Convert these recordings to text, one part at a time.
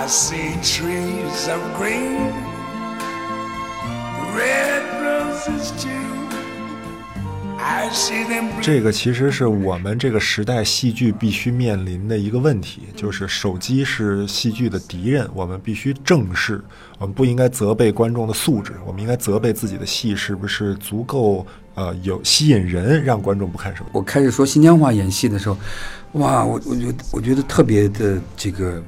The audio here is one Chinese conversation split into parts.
I see trees of green, red roses too. I see them 这个其实是我们这个时代戏剧必须面临的一个问题，就是手机是戏剧的敌人，我们必须正视，我们不应该责备观众的素质，我们应该责备自己的戏是不是足够呃有吸引人，让观众不看手机。我开始说新疆话演戏的时候，哇，我我觉得我觉得特别的这个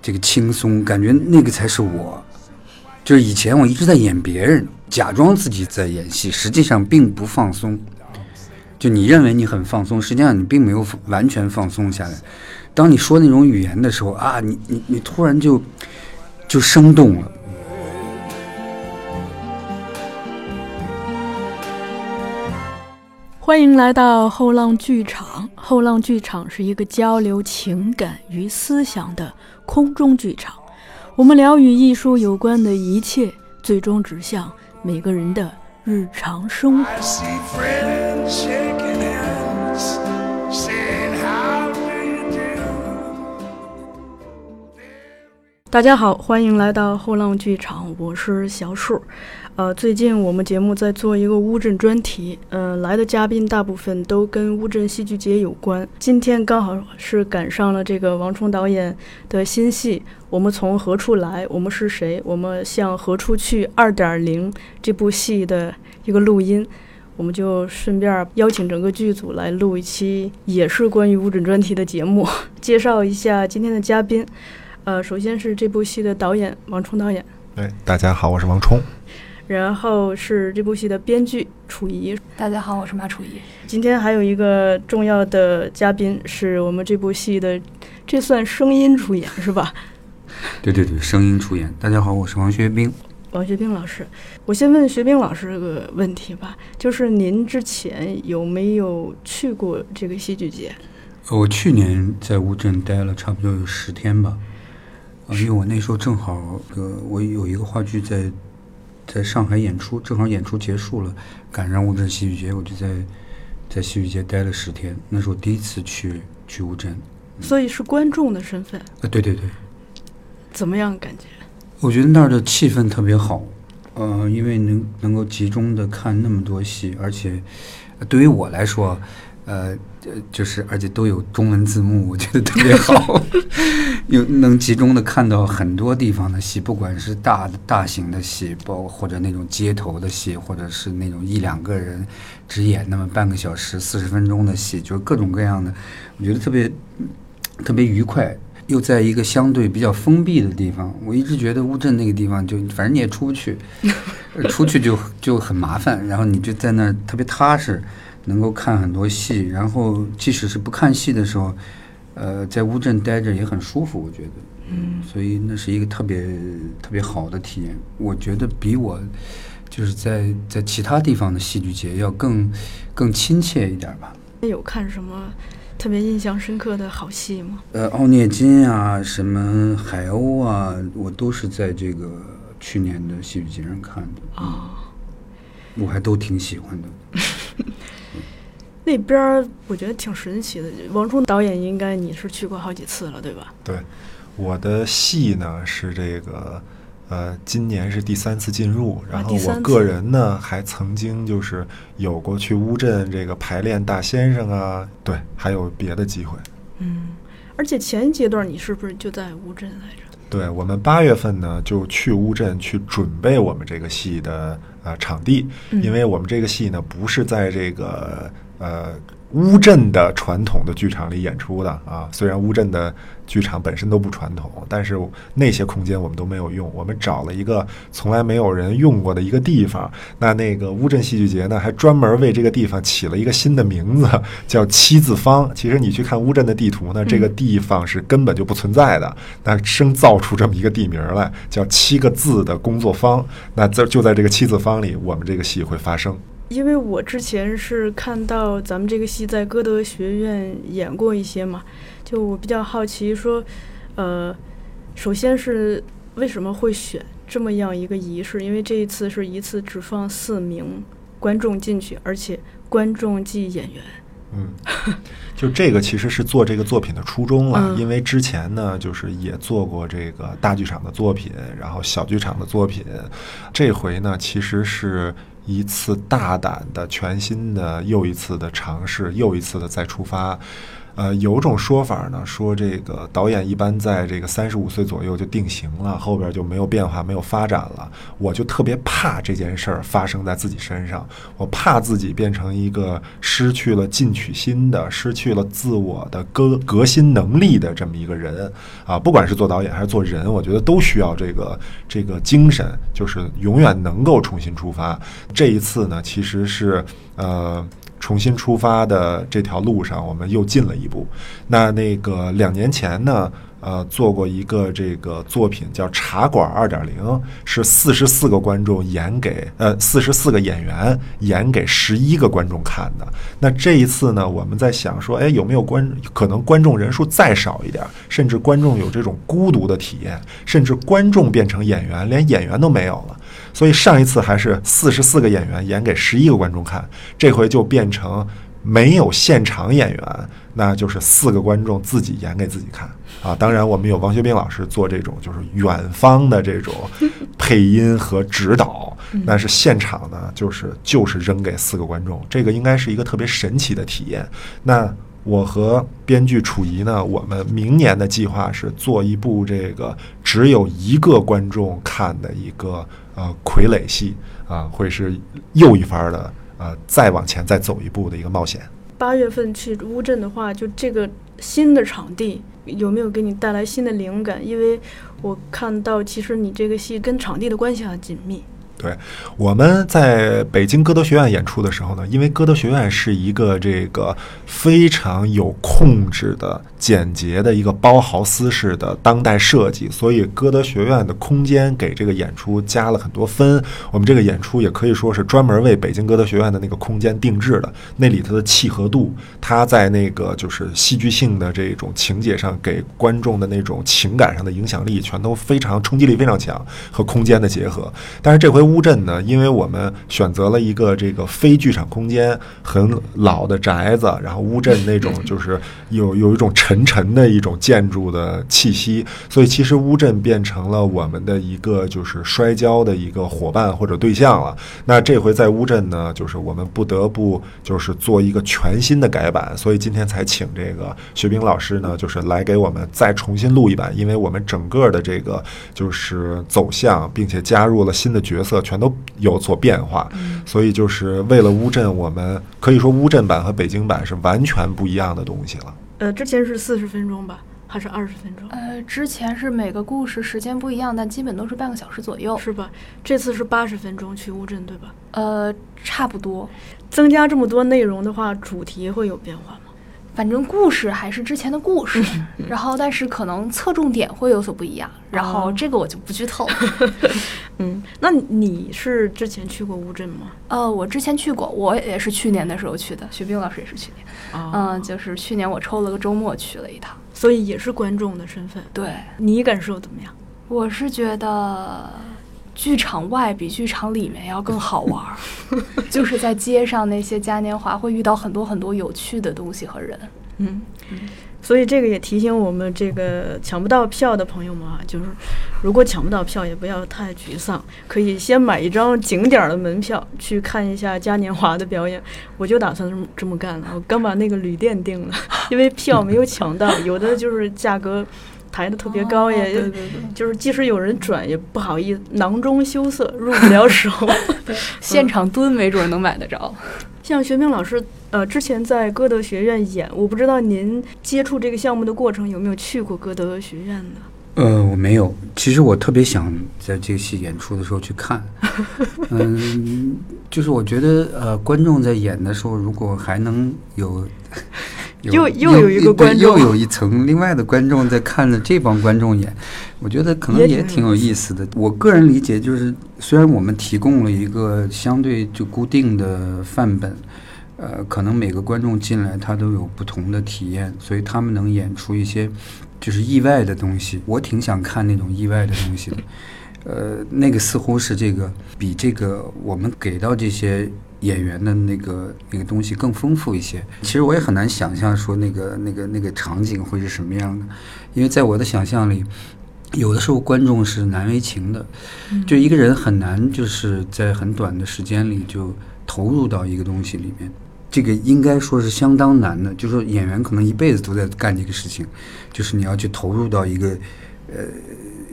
这个轻松，感觉那个才是我。就是以前我一直在演别人，假装自己在演戏，实际上并不放松。就你认为你很放松，实际上你并没有完全放松下来。当你说那种语言的时候啊，你你你突然就就生动了。欢迎来到后浪剧场。后浪剧场是一个交流情感与思想的空中剧场。我们聊与艺术有关的一切，最终指向每个人的日常生活。大家好，欢迎来到后浪剧场，我是小树。呃，最近我们节目在做一个乌镇专题，呃，来的嘉宾大部分都跟乌镇戏剧节有关。今天刚好是赶上了这个王冲导演的新戏《我们从何处来，我们是谁，我们向何处去》二点零这部戏的一个录音。我们就顺便邀请整个剧组来录一期也是关于乌镇专题的节目，介绍一下今天的嘉宾。呃，首先是这部戏的导演王冲导演，哎，大家好，我是王冲。然后是这部戏的编剧楚怡。大家好，我是马楚怡。今天还有一个重要的嘉宾，是我们这部戏的，这算声音出演是吧？对对对，声音出演。大家好，我是王学兵。王学兵老师，我先问学兵老师个问题吧，就是您之前有没有去过这个戏剧节？呃我去年在乌镇待了差不多有十天吧，啊，因为我那时候正好呃，我有一个话剧在在上海演出，正好演出结束了，赶上乌镇戏剧节，我就在在戏剧节待了十天。那是我第一次去去乌镇，所以是观众的身份，呃，对对对，怎么样感觉？我觉得那儿的气氛特别好，呃，因为能能够集中的看那么多戏，而且呃对于我来说，呃，就是而且都有中文字幕，我觉得特别好，又能集中的看到很多地方的戏，不管是大大型的戏，包括或者那种街头的戏，或者是那种一两个人只演那么半个小时、四十分钟的戏，就是各种各样的，我觉得特别特别愉快。又在一个相对比较封闭的地方，我一直觉得乌镇那个地方就反正你也出不去，出去就就很麻烦。然后你就在那儿特别踏实，能够看很多戏。然后即使是不看戏的时候，呃，在乌镇待着也很舒服，我觉得。嗯，所以那是一个特别特别好的体验。我觉得比我就是在在其他地方的戏剧节要更更亲切一点吧。有看什么特别印象深刻的好戏吗？呃，奥涅金啊，什么海鸥啊，我都是在这个去年的戏剧节上看的，啊、我还都挺喜欢的。那边儿我觉得挺神奇的。王冲导演应该你是去过好几次了，对吧？对，我的戏呢是这个，呃，今年是第三次进入，然后我个人呢还曾经就是有过去乌镇这个排练大先生啊，对，还有别的机会。嗯，而且前阶段你是不是就在乌镇来着？对我们八月份呢就去乌镇去准备我们这个戏的呃场地，嗯因为我们这个戏呢不是在这个呃乌镇的传统的剧场里演出的啊。虽然乌镇的剧场本身都不传统，但是那些空间我们都没有用，我们找了一个从来没有人用过的一个地方。那那个乌镇戏剧节呢，还专门为这个地方起了一个新的名字，叫七字方。其实你去看乌镇的地图呢，这个地方是根本就不存在的，那生造出这么一个地名来，叫七个字的工作坊。那这就在这个七字方里，我们这个戏会发生。因为我之前是看到咱们这个戏在歌德学院演过一些嘛，就我比较好奇说，呃，首先是为什么会选这么样一个仪式？因为这一次是一次只放四名观众进去，而且观众即演员，嗯，就这个其实是做这个作品的初衷了，嗯因为之前呢，就是也做过这个大剧场的作品，然后小剧场的作品，这回呢，其实是一次大胆的、全新的又一次的尝试，又一次的再出发。呃，有种说法呢，说这个导演一般在这个三十五岁左右就定型了，后边就没有变化、没有发展了。我就特别怕这件事儿发生在自己身上，我怕自己变成一个失去了进取心的、失去了自我的革革新能力的这么一个人啊！不管是做导演还是做人，我觉得都需要这个这个精神，就是永远能够重新出发。这一次呢，其实是呃。重新出发的这条路上，我们又进了一步。那那个两年前呢，呃，做过一个这个作品叫《茶馆二点零》，是四十四个观众演给呃四十四个演员演给十一个观众看的。那这一次呢，我们在想说，哎，有没有观可能观众人数再少一点，甚至观众有这种孤独的体验，甚至观众变成演员，连演员都没有了。所以上一次还是四十四个演员演给十一个观众看，这回就变成没有现场演员，那就是四个观众自己演给自己看啊。当然，我们有王学兵老师做这种就是远方的这种 配音和指导，但是现场呢，就是就是扔给四个观众，这个应该是一个特别神奇的体验。那我和编剧楚怡呢，我们明年的计划是做一部这个只有一个观众看的一个呃傀儡戏啊，会是又一番的呃再往前再走一步的一个冒险。八月份去乌镇的话，就这个新的场地有没有给你带来新的灵感？因为我看到其实你这个戏跟场地的关系很紧密。对，我们在北京歌德学院演出的时候呢，因为歌德学院是一个这个非常有控制的、简洁的一个包豪斯式的当代设计，所以歌德学院的空间给这个演出加了很多分。我们这个演出也可以说是专门为北京歌德学院的那个空间定制的，那里头的契合度，它在那个就是戏剧性的这种情节上给观众的那种情感上的影响力，全都非常冲击力非常强，和空间的结合。但是这回乌镇呢，因为我们选择了一个这个非剧场空间，很老的宅子，然后乌镇那种 就是有有一种沉沉的一种建筑的气息，所以其实乌镇变成了我们的一个就是摔跤的一个伙伴或者对象了。那这回在乌镇呢，就是我们不得不就是做一个全新的改版，所以今天才请这个薛兵老师呢，就是来给我们再重新录一版，因为我们整个的这个就是走向，并且加入了新的角色，全都有所变化。所以就是为了乌镇，我们可以说乌镇版和北京版是完全不一样的东西了。呃，之前是四十分钟吧，还是二十分钟？呃，之前是每个故事时间不一样，但基本都是半个小时左右。是吧？这次是八十分钟去乌镇，对吧？呃，差不多。增加这么多内容的话，主题会有变化吗？反正故事还是之前的故事，然后但是可能侧重点会有所不一样。然后哦这个我就不剧透了。嗯，那你是之前去过乌镇吗？呃，我之前去过，我也是去年的时候去的，徐冰老师也是去年。啊嗯、就是去年我抽了个周末去了一趟。所以也是观众的身份。对，你感受怎么样？我是觉得剧场外比剧场里面要更好玩儿，就是在街上那些嘉年华会遇到很多很多有趣的东西和人。嗯，所以这个也提醒我们这个抢不到票的朋友们啊，就是如果抢不到票，也不要太沮丧，可以先买一张景点儿的门票去看一下嘉年华的表演。我就打算这么这么干了，我刚把那个旅店订了，因为票没有抢到，有的就是价格抬得特别高，哦也、对对对就是即使有人转，也不好意思，囊中羞涩，入不了手。现场蹲没准能买得着。像学明老师，呃，之前在歌德学院演，我不知道您接触这个项目的过程有没有去过歌德学院呢？呃，我没有。其实我特别想在这个戏演出的时候去看。嗯，就是我觉得呃，观众在演的时候，如果还能有又又有一个观众又有一层另外的观众在看着这帮观众演，我觉得可能也挺有意思的。我个人理解就是，虽然我们提供了一个相对就固定的范本。呃，可能每个观众进来，他都有不同的体验，所以他们能演出一些就是意外的东西。我挺想看那种意外的东西的。呃，那个似乎是这个比这个我们给到这些演员的那个那个东西更丰富一些。其实我也很难想象说那个那个那个场景会是什么样的，因为在我的想象里，有的时候观众是难为情的，就一个人很难就是在很短的时间里就投入到一个东西里面。这个应该说是相当难的，就是说演员可能一辈子都在干这个事情，就是你要去投入到一个呃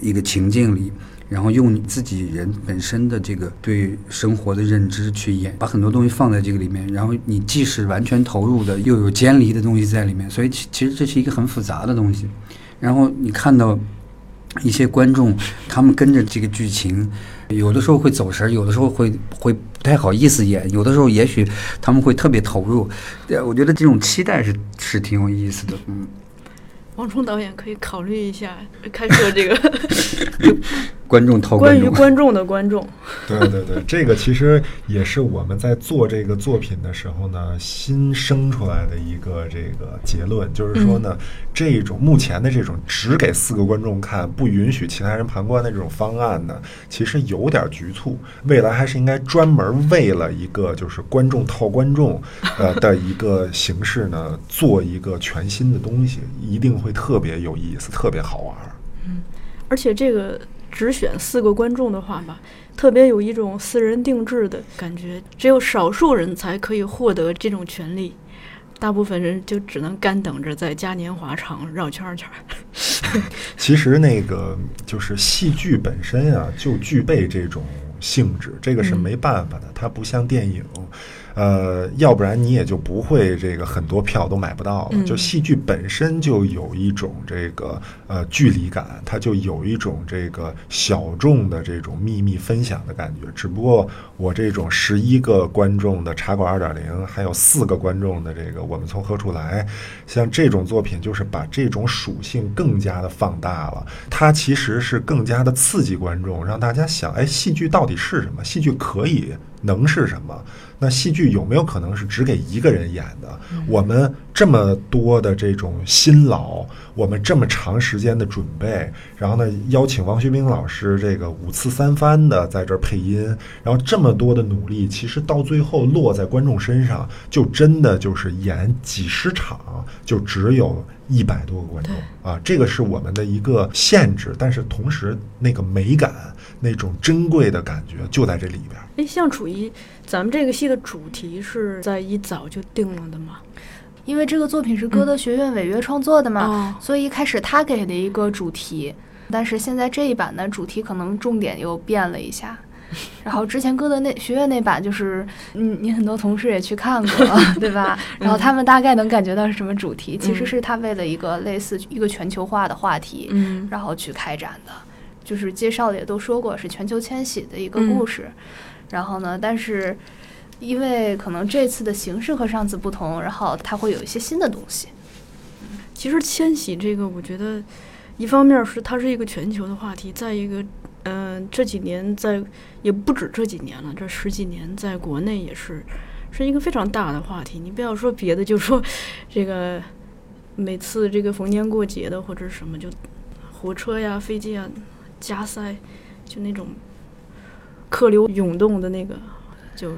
一个情境里，然后用你自己人本身的这个对生活的认知去演，把很多东西放在这个里面，然后你既是完全投入的，又有间离的东西在里面，所以其其实这是一个很复杂的东西。然后你看到一些观众，他们跟着这个剧情，有的时候会走神，有的时候会会不太好意思演，有的时候也许他们会特别投入。呃我觉得这种期待是是挺有意思的，嗯。王冲导演可以考虑一下开设这个观众掏关，于观众的观众。对对对，这个其实也是我们在做这个作品的时候呢，新生出来的一个这个结论，就是说呢，这种目前的这种只给四个观众看，不允许其他人旁观的这种方案呢，其实有点局促。未来还是应该专门为了一个就是观众套观众呃的一个形式呢，做一个全新的东西，一定会特别有意思，特别好玩嗯。而且这个只选四个观众的话吧，特别有一种私人定制的感觉，只有少数人才可以获得这种权利，大部分人就只能干等着在嘉年华场绕圈儿圈儿。其实那个就是戏剧本身啊，就具备这种性质，这个是嗯没办法的，它不像电影。呃，要不然你也就不会这个很多票都买不到了。嗯就戏剧本身就有一种这个呃距离感，它就有一种这个小众的这种秘密分享的感觉。只不过我这种十一个观众的茶馆二点零，还有四个观众的这个我们从何处来，像这种作品，就是把这种属性更加的放大了。它其实是更加的刺激观众，让大家想，哎，戏剧到底是什么？戏剧可以能是什么？那戏剧有没有可能是只给一个人演的？我们这么多的这种辛劳，我们这么长时间的准备，然后呢，邀请王学兵老师这个五次三番的在这儿配音，然后这么多的努力，其实到最后落在观众身上，就真的就是演几十场，就只有一百多个观众啊，这个是我们的一个限制，但是同时那个美感、那种珍贵的感觉就在这里边儿。哎，像楚一，咱们这个戏的主题是在一早就定了的吗？因为这个作品是歌德学院违约创作的嘛，哦所以一开始他给的一个主题，但是现在这一版呢，主题可能重点又变了一下。然后之前歌德那学院那版就是，嗯，你很多同事也去看过，对吧？然后他们大概能感觉到是什么主题，其实是他为了一个类似一个全球化的话题，嗯然后去开展的，就是介绍的也都说过是全球迁徙的一个嗯故事。然后呢，但是因为可能这次的形式和上次不同，然后它会有一些新的东西。其实迁徙这个，我觉得一方面是它是一个全球的话题，再一个，嗯、这几年在也不止这几年了，这十几年在国内也是是一个非常大的话题。你不要说别的，就说这个每次这个逢年过节的或者什么，就火车呀、飞机啊加塞，就那种客流涌动的那个，就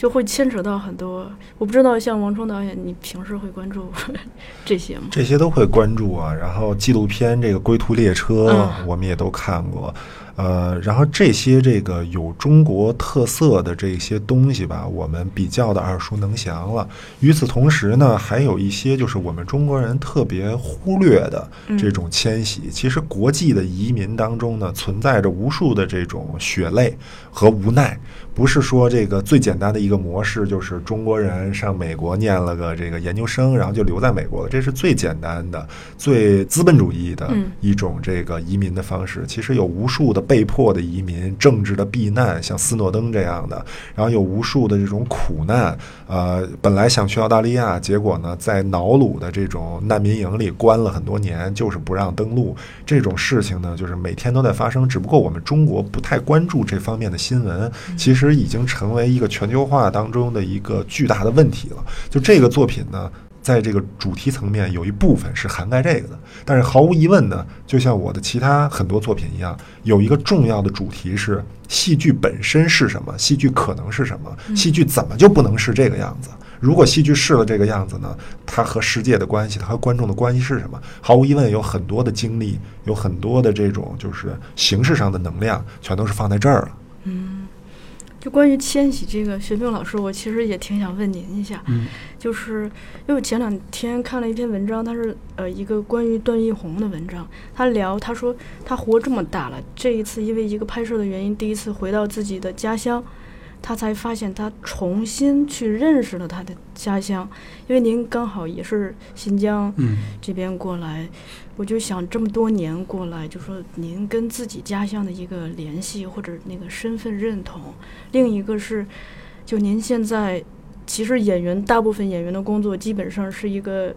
就会牵扯到很多。我不知道像王冲导演，你平时会关注 这些吗？这些都会关注啊。然后纪录片这个《归途列车》嗯我们也都看过，呃，然后这些这个有中国特色的这些东西吧，我们比较的耳熟能详了。与此同时呢，还有一些就是我们中国人特别忽略的这种迁徙。其实国际的移民当中呢，存在着无数的这种血泪和无奈。不是说这个最简单的一个模式，就是中国人上美国念了个这个研究生，然后就留在美国了，这是最简单的、最资本主义的嗯一种这个移民的方式。其实有无数的被迫的移民、政治的避难，像斯诺登这样的，然后有无数的这种苦难。呃，本来想去澳大利亚，结果呢，在瑙鲁的这种难民营里关了很多年，就是不让登陆。这种事情呢，就是每天都在发生，只不过我们中国不太关注这方面的新闻，其实已经成为一个全球化当中的一个巨大的问题了。就这个作品呢。在这个主题层面有一部分是涵盖这个的。但是毫无疑问呢，就像我的其他很多作品一样，有一个重要的主题是戏剧本身是什么，戏剧可能是什么，戏剧怎么就不能是这个样子？如果戏剧是了这个样子呢，它和世界的关系，它和观众的关系是什么？毫无疑问，有很多的精力，有很多的这种就是形式上的能量，全都是放在这儿了。就关于千玺这个，学兵老师，我其实也挺想问您一下，嗯。就是因为我前两天看了一篇文章，它是呃一个关于段奕宏的文章，他聊他说他活这么大了，这一次因为一个拍摄的原因，第一次回到自己的家乡，他才发现他重新去认识了他的家乡，因为您刚好也是新疆嗯。这边过来，我就想这么多年过来，就说您跟自己家乡的一个联系或者那个身份认同，另一个是，就您现在其实演员大部分演员的工作基本上是一个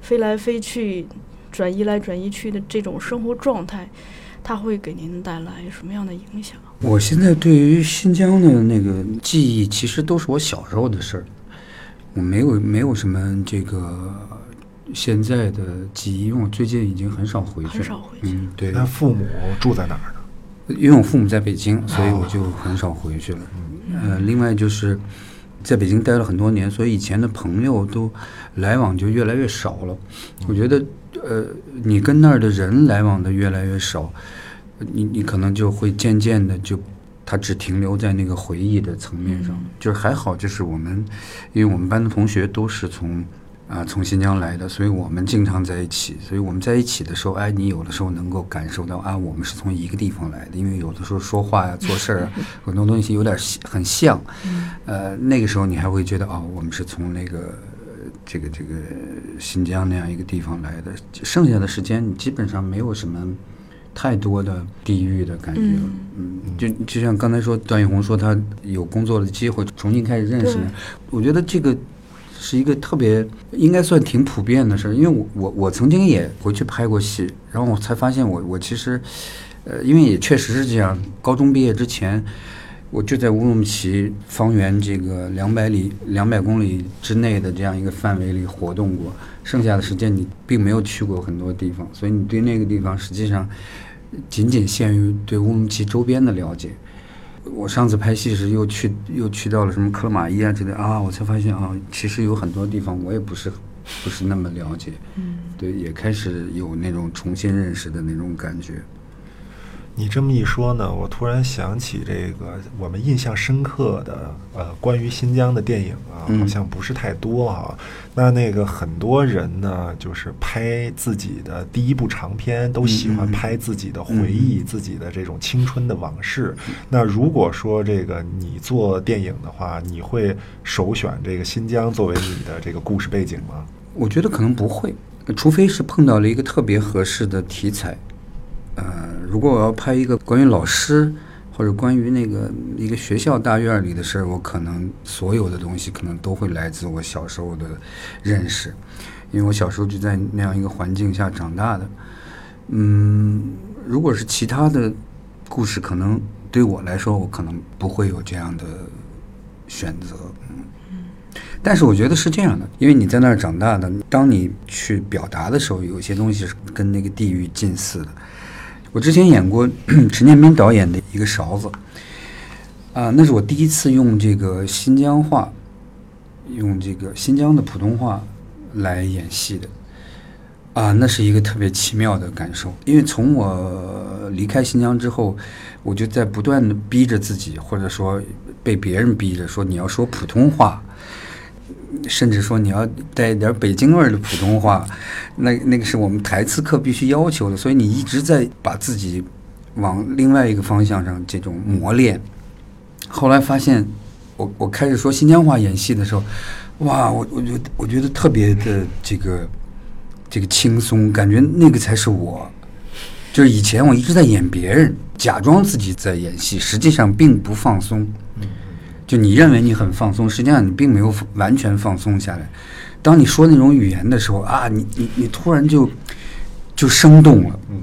飞来飞去、转移来转移去的这种生活状态，它会给您带来什么样的影响？我现在对于新疆的那个记忆，其实都是我小时候的事儿，我没有没有什么这个现在的记忆，因为我最近已经很少回去了，很少回去嗯，对，那父母住在哪儿呢？因为我父母在北京，所以我就很少回去了。呃，另外就是在北京待了很多年，所以以前的朋友都来往就越来越少了。我觉得，呃，你跟那儿的人来往的越来越少，你你可能就会渐渐的就。他只停留在那个回忆的层面上，就是还好，就是我们，因为我们班的同学都是从啊、从新疆来的，所以我们经常在一起。所以我们在一起的时候，哎，你有的时候能够感受到啊，我们是从一个地方来的，因为有的时候说话呀、做事儿啊，很多东西有点像很像。呃，那个时候你还会觉得哦，我们是从那个呃这个这个新疆那样一个地方来的。剩下的时间，你基本上没有什么太多的地域的感觉了。嗯，就就像刚才说，段奕宏说他有工作的机会，重新开始认识。我觉得这个是一个特别应该算挺普遍的事儿，因为我我我曾经也回去拍过戏，然后我才发现我我其实，呃，因为也确实是这样，高中毕业之前。我就在乌鲁木齐方圆这个两百里、两百公里之内的这样一个范围里活动过，剩下的时间你并没有去过很多地方，所以你对那个地方实际上仅仅限于对乌鲁木齐周边的了解。我上次拍戏时又去又去到了什么克勒玛依啊之类啊，我才发现啊，其实有很多地方我也不是不是那么了解，嗯，对，也开始有那种重新认识的那种感觉。你这么一说呢，我突然想起这个我们印象深刻的呃关于新疆的电影啊，嗯好像不是太多啊。那那个很多人呢，就是拍自己的第一部长片，都喜欢拍自己的回忆、自己的这种青春的往事。那如果说这个你做电影的话，你会首选这个新疆作为你的这个故事背景吗？我觉得可能不会，除非是碰到了一个特别合适的题材。呃，如果我要拍一个关于老师或者关于那个一个学校大院里的事儿，我可能所有的东西可能都会来自我小时候的认识，因为我小时候就在那样一个环境下长大的。嗯，如果是其他的故事，可能对我来说，我可能不会有这样的选择。嗯但是我觉得是这样的，因为你在那儿长大的，当你去表达的时候，有些东西是跟那个地域近似的。我之前演过 陈建斌导演的一个勺子，啊，那是我第一次用这个新疆话，用这个新疆的普通话来演戏的，啊，那是一个特别奇妙的感受。因为从我离开新疆之后，我就在不断的逼着自己，或者说被别人逼着说你要说普通话。甚至说你要带一点北京味儿的普通话，那那个是我们台词课必须要求的，所以你一直在把自己往另外一个方向上这种磨练。后来发现，我我开始说新疆话演戏的时候，哇，我我觉得我觉得特别的这个这个轻松，感觉那个才是我。就是以前我一直在演别人，假装自己在演戏，实际上并不放松。就你认为你很放松，实际上你并没有完全放松下来。当你说那种语言的时候啊，你你你突然就就生动了，嗯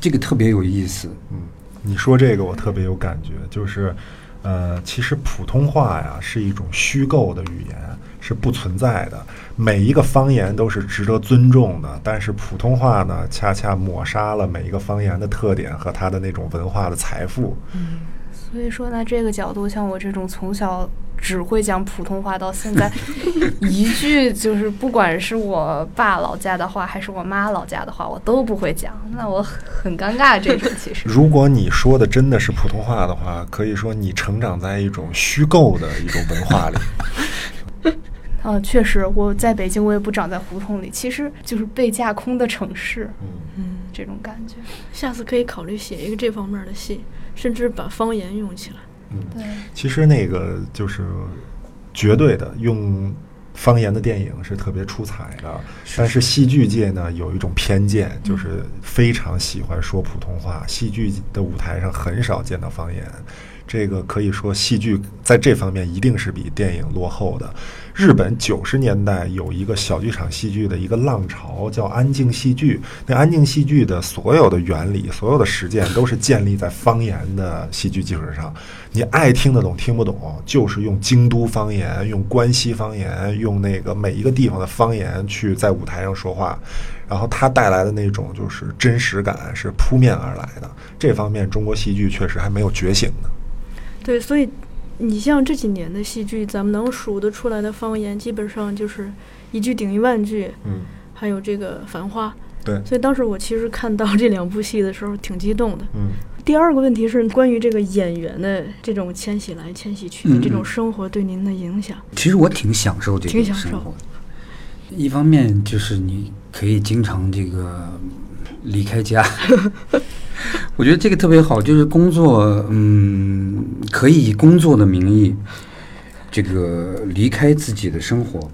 这个特别有意思。嗯，你说这个我特别有感觉，就是，呃，其实普通话呀是一种虚构的语言，是不存在的，每一个方言都是值得尊重的。但是普通话呢，恰恰抹杀了每一个方言的特点和它的那种文化的财富。所以说呢，这个角度，像我这种从小只会讲普通话，到现在 一句就是不管是我爸老家的话，还是我妈老家的话，我都不会讲，那我很尴尬。这种其实，如果你说的真的是普通话的话，可以说你成长在一种虚构的一种文化里。啊，确实，我在北京，我也不长在胡同里，其实就是被架空的城市，嗯，这种感觉。下次可以考虑写一个这方面的戏，甚至把方言用起来。嗯，对，其实那个就是绝对的用方言的电影是特别出彩的，但是戏剧界呢有一种偏见，就是非常喜欢说普通话，戏剧的舞台上很少见到方言。这个可以说，戏剧在这方面一定是比电影落后的。日本九十年代有一个小剧场戏剧的一个浪潮，叫安静戏剧。那安静戏剧的所有的原理、所有的实践，都是建立在方言的戏剧基础上。你爱听得懂听不懂，就是用京都方言、用关西方言、用那个每一个地方的方言去在舞台上说话，然后它带来的那种就是真实感是扑面而来的。这方面，中国戏剧确实还没有觉醒呢。对，所以你像这几年的戏剧，咱们能数得出来的方言，基本上就是一句顶一万句，嗯，还有这个《繁花》。对，所以当时我其实看到这两部戏的时候，挺激动的。嗯。第二个问题是关于这个演员的这种迁徙来迁徙去的嗯这种生活对您的影响。其实我挺享受这挺享受个生活的。一方面就是你可以经常这个离开家，我觉得这个特别好，就是工作，嗯，可以以工作的名义，这个离开自己的生活。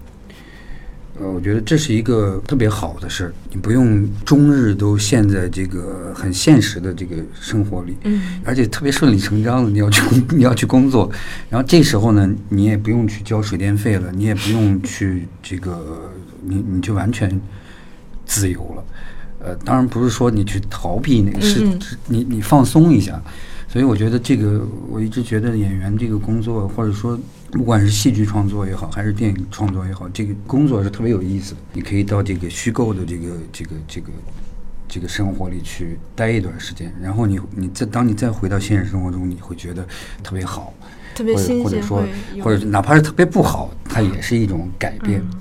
呃，我觉得这是一个特别好的事儿，你不用终日都陷在这个很现实的这个生活里，嗯而且特别顺理成章的，你要去工你要去工作，然后这时候呢，你也不用去交水电费了，你也不用去这个，你你就完全自由了。呃，当然不是说你去逃避那个是你你放松一下。所以我觉得这个，我一直觉得演员这个工作，或者说不管是戏剧创作也好，还是电影创作也好，这个工作是特别有意思的。你可以到这个虚构的这个这个这个这个生活里去待一段时间，然后你你再当你再回到现实生活中，你会觉得特别好，特别或者新鲜，或者说或者哪怕是特别不好，它也是一种改变。嗯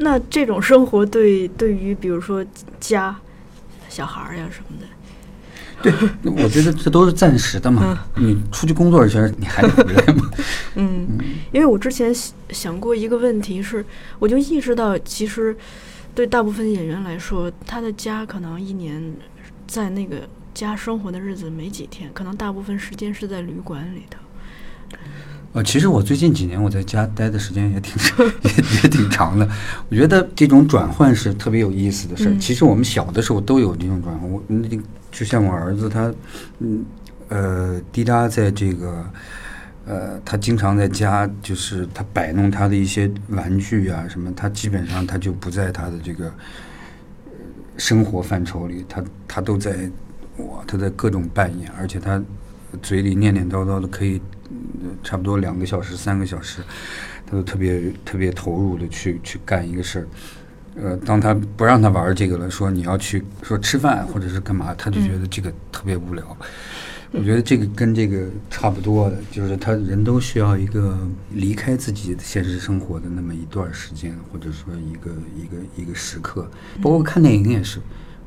那这种生活对对于比如说家、小孩儿呀什么的，对，我觉得这都是暂时的嘛。你出去工作一圈，你还得回来嘛。嗯，因为我之前想想过一个问题是，我就意识到，其实对大部分演员来说，他的家可能一年在那个家生活的日子没几天，可能大部分时间是在旅馆里头。呃，其实我最近几年我在家待的时间也挺长，也也挺长的。我觉得这种转换是特别有意思的事儿。嗯其实我们小的时候都有这种转换。我那就像我儿子他，嗯呃，滴答在这个。呃，他经常在家，就是他摆弄他的一些玩具啊什么，他基本上他就不在他的这个呃生活范畴里，他他都在哇，他在各种扮演，而且他嘴里念念叨叨的，可以、呃差不多两个小时、三个小时，他都特别特别投入的去去干一个事儿。呃，当他不让他玩这个了，说你要去说吃饭或者是干嘛，他就觉得这个特别无聊。我觉得这个跟这个差不多的，就是他人都需要一个离开自己的现实生活的那么一段时间，或者说一个一个一个时刻。包括看电影也是，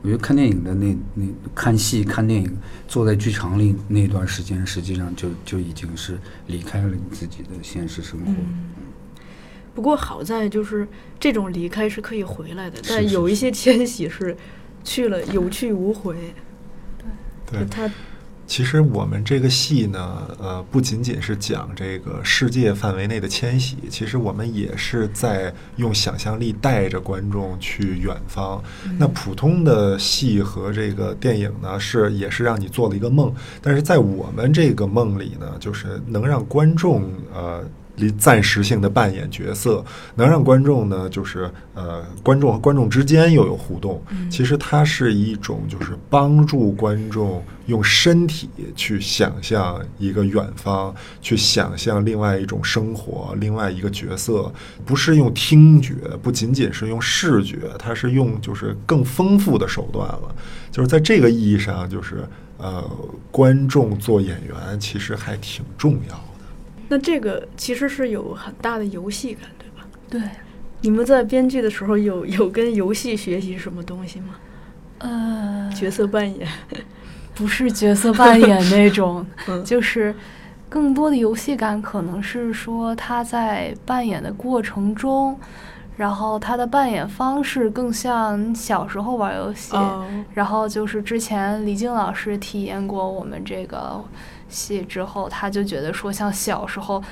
我觉得看电影的那那看戏看电影，坐在剧场里那段时间，实际上就就已经是离开了你自己的现实生活。不过好在就是这种离开是可以回来的，但有一些迁徙是去了有去无回。对对，他其实我们这个戏呢，呃，不仅仅是讲这个世界范围内的迁徙，其实我们也是在用想象力带着观众去远方。那普通的戏和这个电影呢，是也是让你做了一个梦，但是在我们这个梦里呢，就是能让观众呃临暂时性的扮演角色，能让观众呢，就是呃，观众和观众之间又有互动。其实它是一种就是帮助观众用身体去想象一个远方，去想象另外一种生活，另外一个角色，不是用听觉，不仅仅是用视觉，它是用就是更丰富的手段了。就是在这个意义上，就是呃，观众做演员其实还挺重要的。那这个其实是有很大的游戏感，对吧？对，你们在编剧的时候有有跟游戏学习什么东西吗？呃，角色扮演，不是角色扮演那种，嗯。就是更多的游戏感，可能是说他在扮演的过程中，然后他的扮演方式更像小时候玩游戏，哦，然后就是之前李静老师体验过我们这个戏之后，他就觉得说像小时候。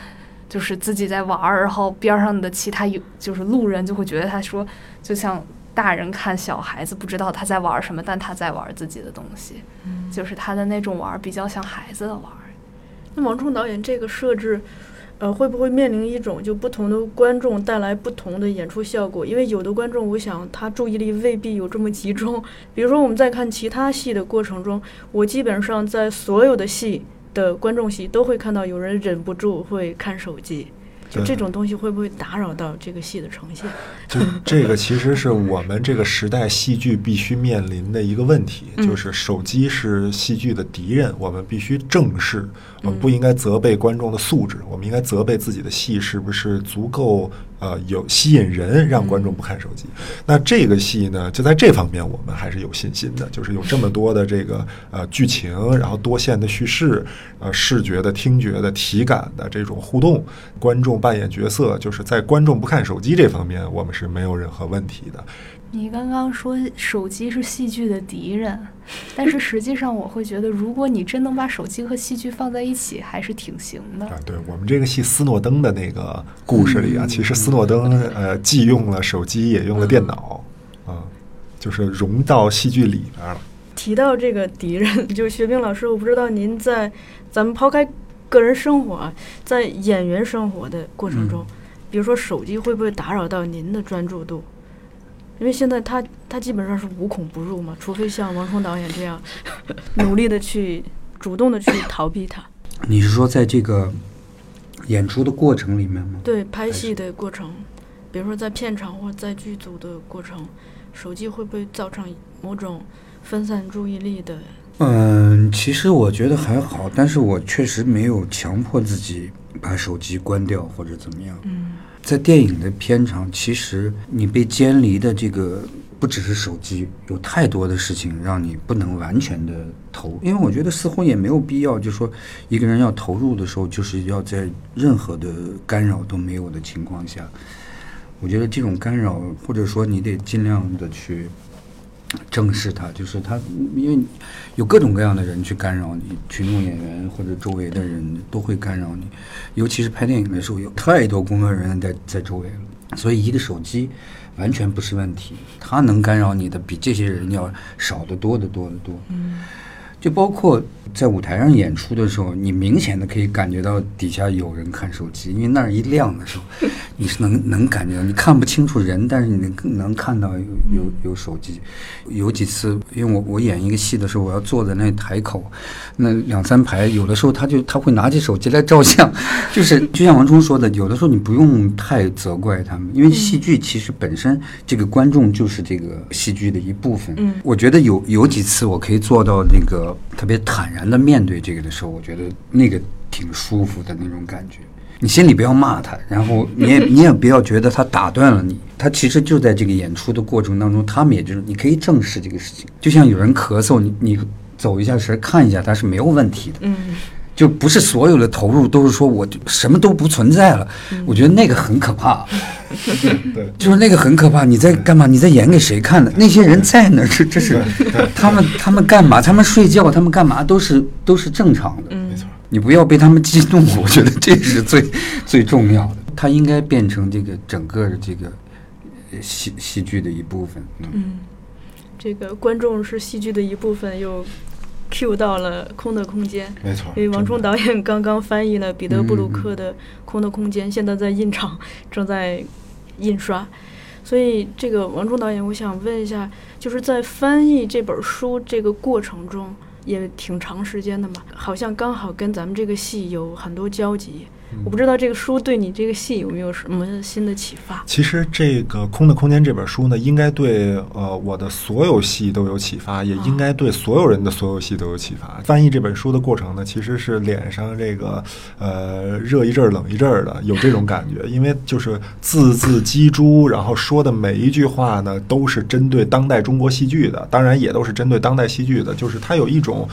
就是自己在玩儿，然后边儿上的其他有就是路人就会觉得他说，就像大人看小孩子不知道他在玩儿什么，但他在玩儿自己的东西，就是他的那种玩儿比较像孩子的玩儿。那王冲导演这个设置，呃，会不会面临一种就不同的观众带来不同的演出效果？因为有的观众，我想他注意力未必有这么集中。比如说我们在看其他戏的过程中，我基本上在所有的戏的观众席都会看到有人忍不住会看手机。就这种东西会不会打扰到这个戏的呈现？就这个其实是我们这个时代戏剧必须面临的一个问题，嗯就是手机是戏剧的敌人，我们必须正视，我们嗯不应该责备观众的素质，我们应该责备自己的戏是不是足够呃有吸引人，让观众不看手机。那这个戏呢，就在这方面我们还是有信心的，就是有这么多的这个呃剧情，然后多线的叙事，呃视觉的、听觉的、体感的这种互动，观众扮演角色，就是在观众不看手机这方面，我们是没有任何问题的。你刚刚说手机是戏剧的敌人，但是实际上我会觉得，如果你真能把手机和戏剧放在一起，还是挺行的。啊，对我们这个戏斯诺登的那个故事里啊，其实斯诺登呃既用了手机，也用了电脑，啊，就是融到戏剧里边了。提到这个敌人，就是薛冰老师，我不知道您在咱们抛开个人生活啊，在演员生活的过程中，比如说手机会不会打扰到您的专注度？因为现在他他基本上是无孔不入嘛，除非像王冲导演这样 努力的去主动的去逃避他。你是说在这个演出的过程里面吗？对拍戏的过程，比如说在片场或者在剧组的过程，手机会不会造成某种分散注意力的？嗯，其实我觉得还好，但是我确实没有强迫自己把手机关掉或者怎么样。嗯在电影的片场，其实你被监离的这个不只是手机，有太多的事情让你不能完全的投。因为我觉得似乎也没有必要，就说一个人要投入的时候，就是要在任何的干扰都没有的情况下，我觉得这种干扰，或者说你得尽量的去正视它，就是它，因为有各种各样的人去干扰你，群众演员或者周围的人都会干扰你，尤其是拍电影的时候，有太多工作人员在在周围了，所以一个手机完全不是问题，他能干扰你的比这些人要少得多得多得多。就包括在舞台上演出的时候，你明显的可以感觉到底下有人看手机，因为那儿一亮的时候，你是能能感觉到，你看不清楚人，但是你能能看到有有有手机。有几次，因为我我演一个戏的时候，我要坐在那台口，那两三排，有的时候他就他会拿起手机来照相，就是就像王冲说的，有的时候你不用太责怪他们，因为戏剧其实本身这个观众就是这个戏剧的一部分。嗯我觉得有有几次我可以做到那个特别坦然的面对这个的时候，我觉得那个挺舒服的那种感觉。你心里不要骂他，然后你也 你也不要觉得他打断了你，他其实就在这个演出的过程当中，他们也就是你可以正视这个事情。就像有人咳嗽，你你走一下神看一下他是没有问题的，嗯就不是所有的投入都是说我就什么都不存在了，我觉得那个很可怕。对，就是那个很可怕，你在干嘛？你在演给谁看的？那些人在那儿，这这是他们他们干嘛？他们睡觉，他们干嘛？都是都是正常的。嗯没错。你不要被他们激动，我觉得这是最 最重要的。它应该变成这个整个的这个呃戏戏剧的一部分。嗯，嗯，这个观众是戏剧的一部分，又 Q 到了《空的空间》，没错。因为王冲导演刚刚翻译了彼得·布鲁克的《空的空间》，现在在印厂正在印刷。所以，这个王冲导演，我想问一下，就是在翻译这本书这个过程中，也挺长时间的嘛，好像刚好跟咱们这个戏有很多交集。我不知道这个书对你这个戏有没有什么新的启发？其实这个《空的空间》这本书呢，应该对呃我的所有戏都有启发，也应该对所有人的所有戏都有启发。翻译这本书的过程呢，其实是脸上这个呃热一阵儿冷一阵儿的，有这种感觉，因为就是字字玑珠，然后说的每一句话呢，都是针对当代中国戏剧的，当然也都是针对当代戏剧的，就是它有一种。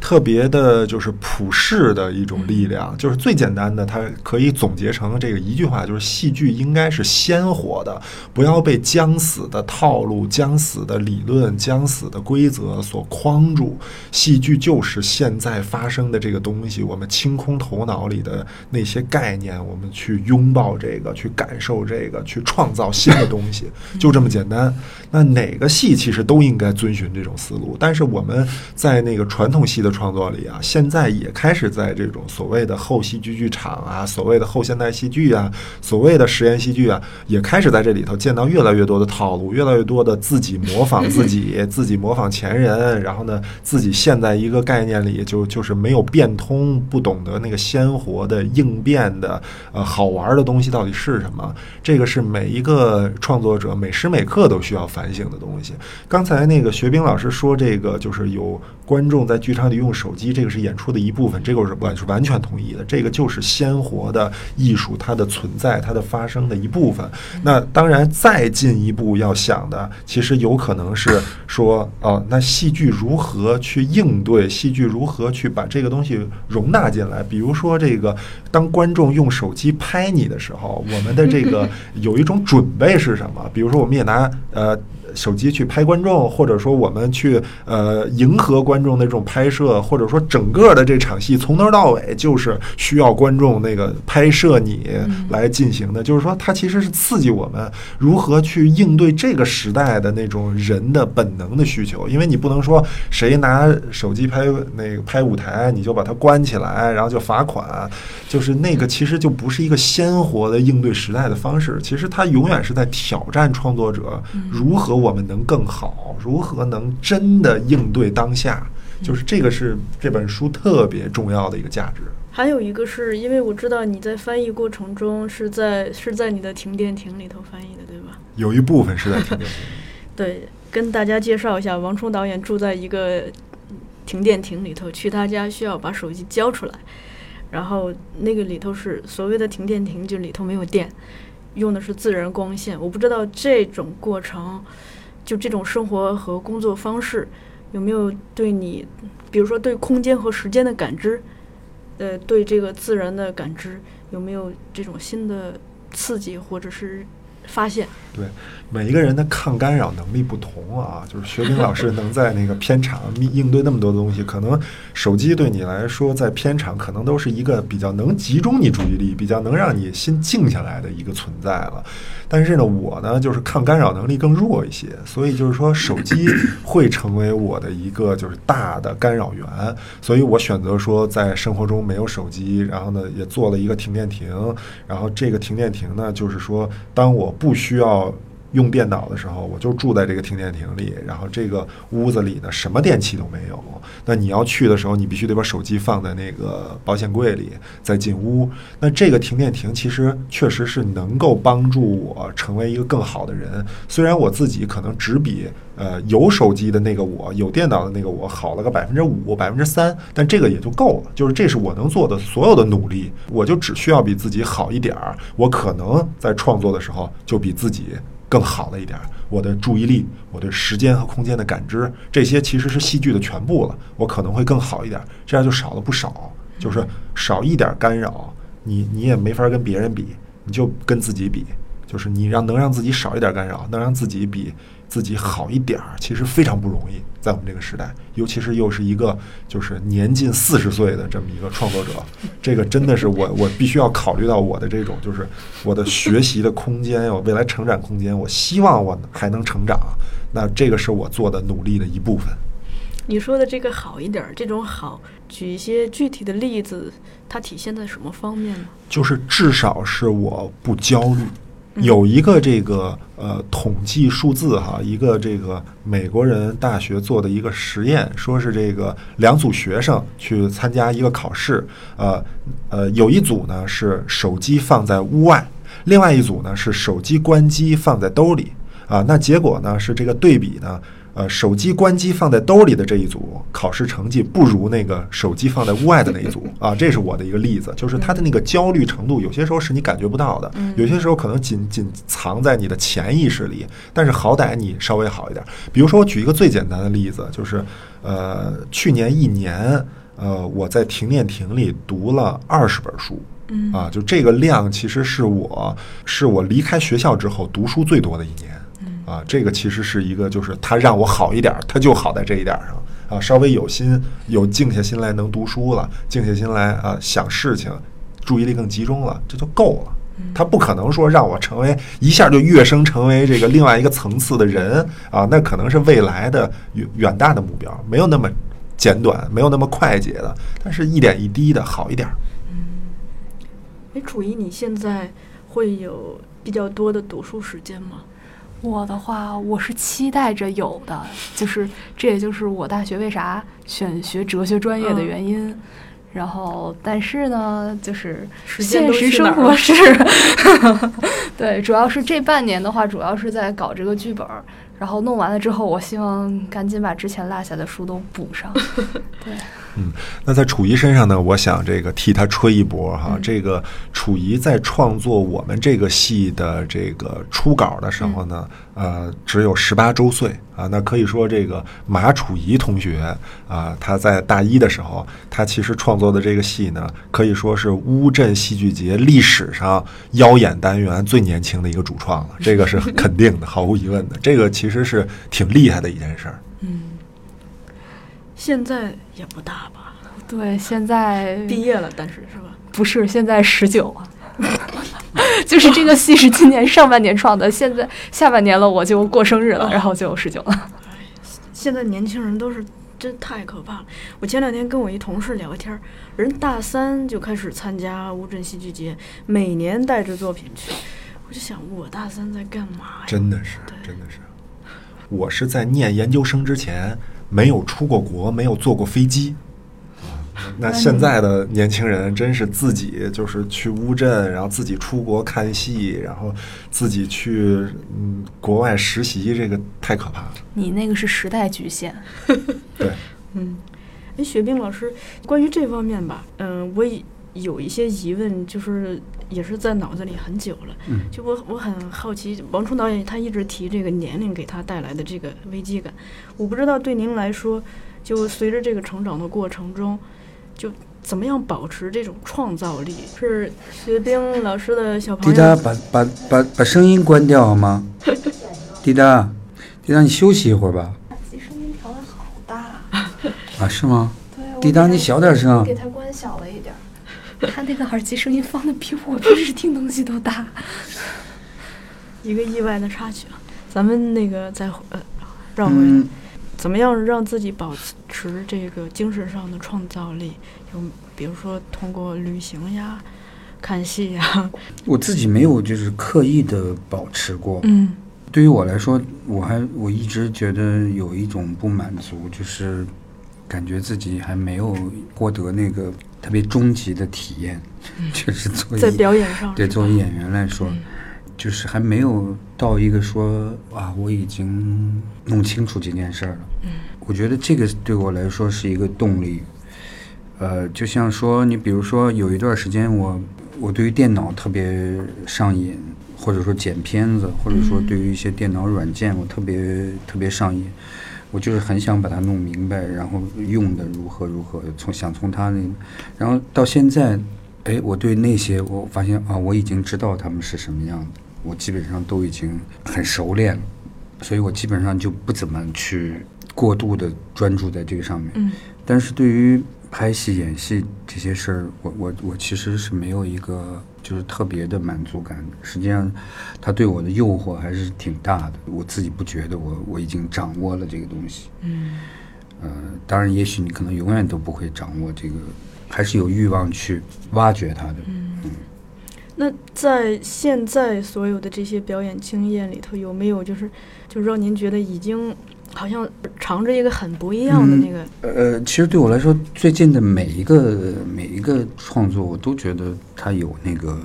特别的，就是普世的一种力量，就是最简单的，它可以总结成这个一句话，就是戏剧应该是鲜活的，不要被僵死的套路、僵死的理论、僵死的规则所框住。戏剧就是现在发生的这个东西，我们清空头脑里的那些概念，我们去拥抱这个，去感受这个，去创造新的东西，就这么简单。那哪个戏其实都应该遵循这种思路，但是我们在那个传统戏的创作里啊，现在也开始在这种所谓的后戏剧剧场啊，所谓的后现代戏剧啊，所谓的实验戏剧啊，也开始在这里头见到越来越多的套路，越来越多的自己模仿自己，自己模仿前人，然后呢，自己陷在一个概念里，就就是没有变通，不懂得那个鲜活的应变的呃好玩的东西到底是什么。这个是每一个创作者每时每刻都需要反省的东西。刚才那个学兵老师说，这个就是有观众在剧场里用手机，这个是演出的一部分，这个我是完是完全同意的。这个就是鲜活的艺术，它的存在，它的发生的一部分。那当然，再进一步要想的，其实有可能是说，哦，那戏剧如何去应对？戏剧如何去把这个东西容纳进来？比如说，这个当观众用手机拍你的时候，我们的这个 有一种准备是什么？比如说，我们也拿呃。手机去拍观众，或者说我们去呃迎合观众的这种拍摄，或者说整个的这场戏从头到尾就是需要观众那个拍摄你来进行的，就是说它其实是刺激我们如何去应对这个时代的那种人的本能的需求，因为你不能说谁拿手机拍那个拍舞台你就把它关起来，然后就罚款，就是那个其实就不是一个鲜活的应对时代的方式，其实它永远是在挑战创作者如何我们能更好，如何能真的应对当下，就是这个是这本书特别重要的一个价值。还有一个是因为我知道你在翻译过程中是在是在你的停电亭里头翻译的，对吧？有一部分是在停电亭 对，跟大家介绍一下，王冲导演住在一个停电亭里头，去他家需要把手机交出来，然后那个里头是所谓的停电亭，就里头没有电，用的是自然光线。我不知道这种过程，就这种生活和工作方式，有没有对你，比如说对空间和时间的感知，呃，对这个自然的感知，有没有这种新的刺激或者是发现？对，每一个人的抗干扰能力不同啊，就是学兵老师能在那个片场应对那么多东西，可能手机对你来说在片场可能都是一个比较能集中你注意力、比较能让你心静下来的一个存在了。但是呢，我呢就是抗干扰能力更弱一些，所以就是说手机会成为我的一个就是大的干扰源，所以我选择说在生活中没有手机，然后呢也做了一个停电亭，然后这个停电亭呢就是说当我不需要。用电脑的时候，我就住在这个停电亭里，然后这个屋子里呢什么电器都没有。那你要去的时候，你必须得把手机放在那个保险柜里，再进屋。那这个停电亭其实确实是能够帮助我成为一个更好的人。虽然我自己可能只比呃有手机的那个我、有电脑的那个我好了个百分之五、百分之三，但这个也就够了。就是这是我能做的所有的努力，我就只需要比自己好一点儿。我可能在创作的时候就比自己。更好了一点，我的注意力、我对时间和空间的感知，这些其实是戏剧的全部了。我可能会更好一点，这样就少了不少，就是少一点干扰，你你也没法跟别人比，你就跟自己比，就是你让能让自己少一点干扰，能让自己比自己好一点儿，其实非常不容易，在我们这个时代，尤其是又是一个就是年近四十岁的这么一个创作者，这个真的是我我必须要考虑到我的这种就是我的学习的空间，我未来成长空间，我希望我还能成长，那这个是我做的努力的一部分。你说的这个好一点儿，这种好，举一些具体的例子，它体现在什么方面呢？就是至少是我不焦虑。有一个这个呃统计数字哈，一个这个美国人大学做的一个实验，说是这个两组学生去参加一个考试，呃呃，有一组呢是手机放在屋外，另外一组呢是手机关机放在兜里啊，那结果呢是这个对比呢。呃，手机关机放在兜里的这一组考试成绩不如那个手机放在屋外的那一组 啊，这是我的一个例子，就是他的那个焦虑程度，有些时候是你感觉不到的，有些时候可能仅仅藏在你的潜意识里，但是好歹你稍微好一点。比如说，我举一个最简单的例子，就是呃，去年一年，呃，我在停电亭里读了二十本书，啊，就这个量其实是我是我离开学校之后读书最多的一年。啊，这个其实是一个，就是他让我好一点儿，他就好在这一点儿上啊，稍微有心，有静下心来能读书了，静下心来啊想事情，注意力更集中了，这就够了。他不可能说让我成为一下就跃升成为这个另外一个层次的人啊，那可能是未来的远远大的目标，没有那么简短，没有那么快捷的，但是一点一滴的好一点儿。哎，楚怡，你现在会有比较多的读书时间吗？我的话，我是期待着有的，就是这也就是我大学为啥选学哲学专业的原因。然后，但是呢，就是现实生活是，对，主要是这半年的话，主要是在搞这个剧本儿。然后弄完了之后，我希望赶紧把之前落下的书都补上。对，那在楚怡身上呢，我想这个替他吹一波哈。嗯这个楚怡在创作我们这个戏的这个初稿的时候呢，呃，只有十八周岁啊。那可以说，这个马楚怡同学啊，他在大一的时候，他其实创作的这个戏呢，可以说是乌镇戏剧节历史上妖演单元最年轻的一个主创了，这个是肯定的，毫无疑问的。这个其实是挺厉害的一件事儿。现在也不大吧？对，现在毕业了，但是是吧？不是现在十九啊，就是这个戏是今年上半年创的，现在 下半年了我就过生日了，然后就十九了。现在年轻人都是真太可怕了。我前两天跟我一同事聊天儿，人大三就开始参加乌镇戏剧节，每年带着作品去。我就想，我大三在干嘛呀？真的是，真的是。我是在念研究生之前没有出过国，没有坐过飞机。那现在的年轻人真是自己就是去乌镇，然后自己出国看戏，然后自己去嗯国外实习，这个太可怕了。你那个是时代局限，对，嗯哎，雪冰老师，关于这方面吧，嗯、我也有一些疑问，就是也是在脑子里很久了。嗯就我我很好奇，王冲导演他一直提这个年龄给他带来的这个危机感，我不知道对您来说，就随着这个成长的过程中，就怎么样保持这种创造力？是学冰老师的小朋友滴答，友，把把把把声音关掉好吗？滴答，滴答，你休息一会儿吧。声音调的好大。啊，是吗？对，滴答，你小点声。给它关小了一点儿。他那个耳机声音放的比我平时听东西都大。一个意外的插曲啊，咱们那个再呃绕回来。嗯，怎么样让自己保持这个精神上的创造力？有比如说通过旅行呀、看戏呀，我自己没有就是刻意的保持过。嗯对于我来说，我还我一直觉得有一种不满足，就是感觉自己还没有获得那个特别终极的体验，就是作为在表演上对作为演员来说，嗯就是还没有到一个说啊，我已经弄清楚这件事儿了。嗯我觉得这个对我来说是一个动力。呃，就像说你比如说有一段时间我我对于电脑特别上瘾，或者说剪片子，或者说嗯对于一些电脑软件我特别特别上瘾。我就是很想把它弄明白，然后用的如何如何，从想从它那，然后到现在，哎，我对那些我发现啊，我已经知道他们是什么样的，我基本上都已经很熟练了，所以我基本上就不怎么去过度的专注在这个上面。嗯但是对于拍戏、演戏这些事儿，我我我其实是没有一个就是特别的满足感。实际上，他对我的诱惑还是挺大的。我自己不觉得我我已经掌握了这个东西。嗯呃，当然，也许你可能永远都不会掌握这个，还是有欲望去挖掘它的。嗯那在现在所有的这些表演经验里头，有没有就是就让您觉得已经好像尝着一个很不一样的那个？呃，其实对我来说，最近的每一个每一个创作，我都觉得它有那个，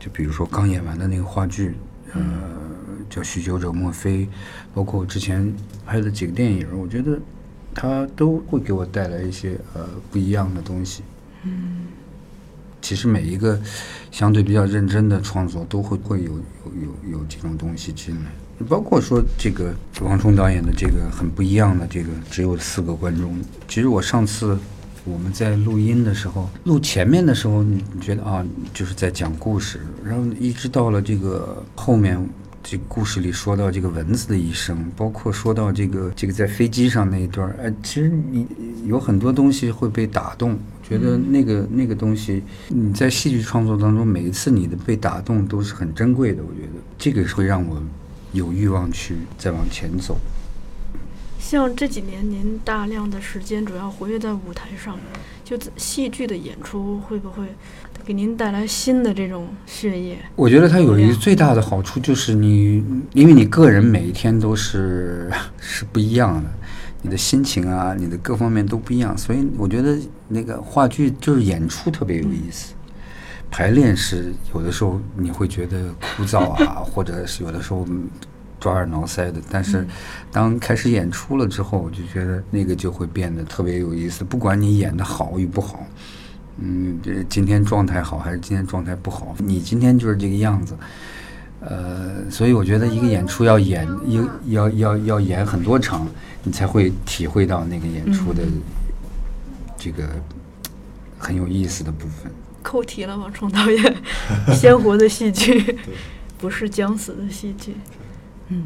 就比如说刚演完的那个话剧，呃，叫《酗酒者墨菲》，包括我之前拍的几个电影，我觉得它都会给我带来一些呃不一样的东西。嗯，其实每一个相对比较认真的创作，都会会有有有有这种东西进来。包括说这个王冲导演的这个很不一样的这个只有四个观众。其实我上次我们在录音的时候，录前面的时候，你你觉得啊，就是在讲故事，然后一直到了这个后面。这个故事里说到这个蚊子的一生，包括说到这个这个在飞机上那一段儿，哎，其实你有很多东西会被打动。觉得那个那个东西，你在戏剧创作当中，每一次你的被打动都是很珍贵的。我觉得这个会让我有欲望去再往前走。像这几年您大量的时间主要活跃在舞台上，就戏剧的演出会不会给您带来新的这种血液？我觉得它有一个最大的好处就是你，因为你个人每一天都是 是不一样的，你的心情啊，你的各方面都不一样，所以我觉得那个话剧就是演出特别有意思。排练是有的时候你会觉得枯燥啊，或者是有的时候抓耳挠腮的，但是当开始演出了之后，我就觉得那个就会变得特别有意思。不管你演的好与不好，嗯，今天状态好还是今天状态不好，你今天就是这个样子。呃，所以我觉得一个演出要演要要要要演很多场，你才会体会到那个演出的这个很有意思的部分。扣题了吗？冲导演，鲜活的戏剧，不是将死的戏剧。嗯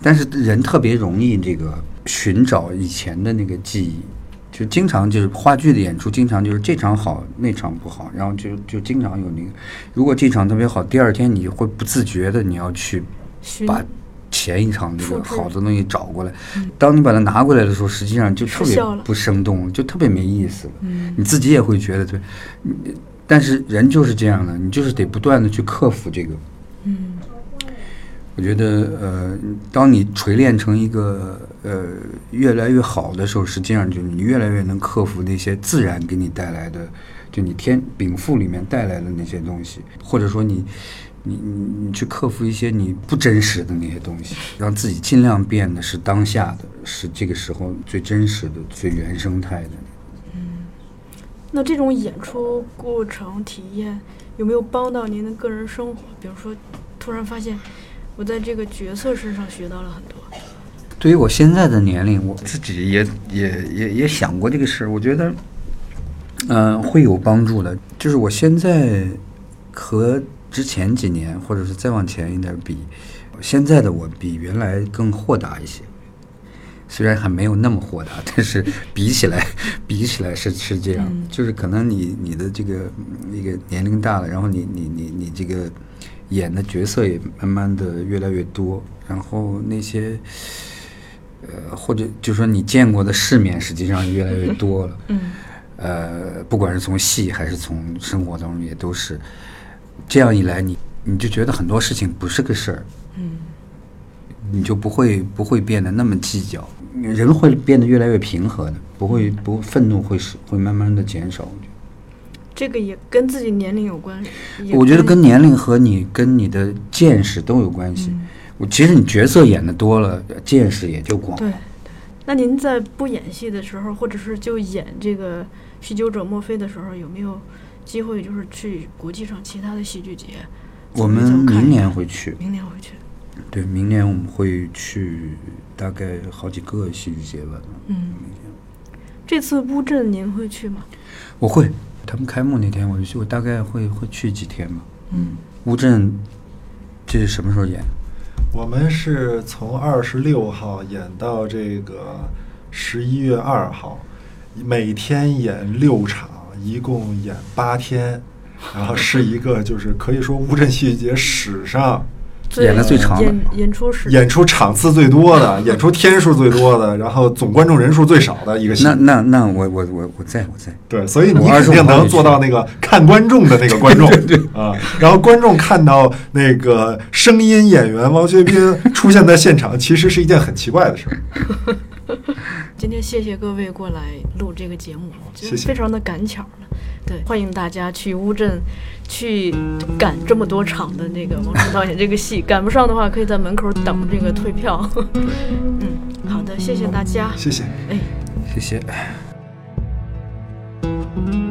但是人特别容易这个寻找以前的那个记忆，就经常就是话剧的演出，经常就是这场好那场不好，然后就就经常有那个，如果这场特别好，第二天你会不自觉的你要去把前一场那个好的东西找过来，当你把它拿过来的时候，实际上就特别不生动，就特别没意思了。你自己也会觉得对，你但是人就是这样的，你就是得不断的去克服这个。我觉得，呃，当你锤炼成一个呃越来越好的时候，实际上就你越来越能克服那些自然给你带来的，就你天禀赋里面带来的那些东西，或者说你你你你去克服一些你不真实的那些东西，让自己尽量变得是当下的，是这个时候最真实的、最原生态的。嗯那这种演出过程体验有没有帮到您的个人生活？比如说，突然发现我在这个角色身上学到了很多。对于我现在的年龄，我自己也也也也想过这个事儿。我觉得，嗯、会有帮助的。就是我现在和之前几年，或者是再往前一点比，现在的我比原来更豁达一些。虽然还没有那么豁达，但是比起来，比起来是是这样。就是可能你你的这个嗯一个年龄大了，然后你你你你这个演的角色也慢慢的越来越多，然后那些呃或者就说你见过的世面实际上越来越多了。嗯，呃，不管是从戏还是从生活当中，也都是这样一来你，你就觉得很多事情不是个事儿，嗯，你就不会不会变得那么计较，人会变得越来越平和的，不会不愤怒会是会慢慢的减少。这个也跟自己年龄有关。系我觉得跟年龄和你跟你的见识都有关系。我其实你角色演的多了，见识也就广。对对。那您在不演戏的时候，或者是就演这个《酗酒者墨菲》的时候，有没有机会就是去国际上其他的戏剧节？我们明年会去，明年会去。对，明年我们会去大概好几个戏剧节吧。嗯，这次乌镇您会去吗？我会，他们开幕那天我就去，我大概会会去几天吧。嗯，乌镇，这是什么时候演？我们是从二十六号演到这个十一月二号，每天演六场，一共演八天，然后是一个就是可以说乌镇戏剧节史上演的最长的。演演出时演出场次最多的，演出天数最多的，然后总观众人数最少的一个戏。那那那我我我我在我在，对，所以你我肯定能做到那个看观众的那个观众。啊，然后观众看到那个声音演员王学兵出现在现场，其实是一件很奇怪的事儿。今天谢谢各位过来录这个节目，谢谢非常的赶巧了。对，欢迎大家去乌镇去赶这么多场的那个王晨导演这个戏，赶不上的话可以在门口等这个退票。嗯，好的，谢谢大家。谢谢。哎。谢谢。谢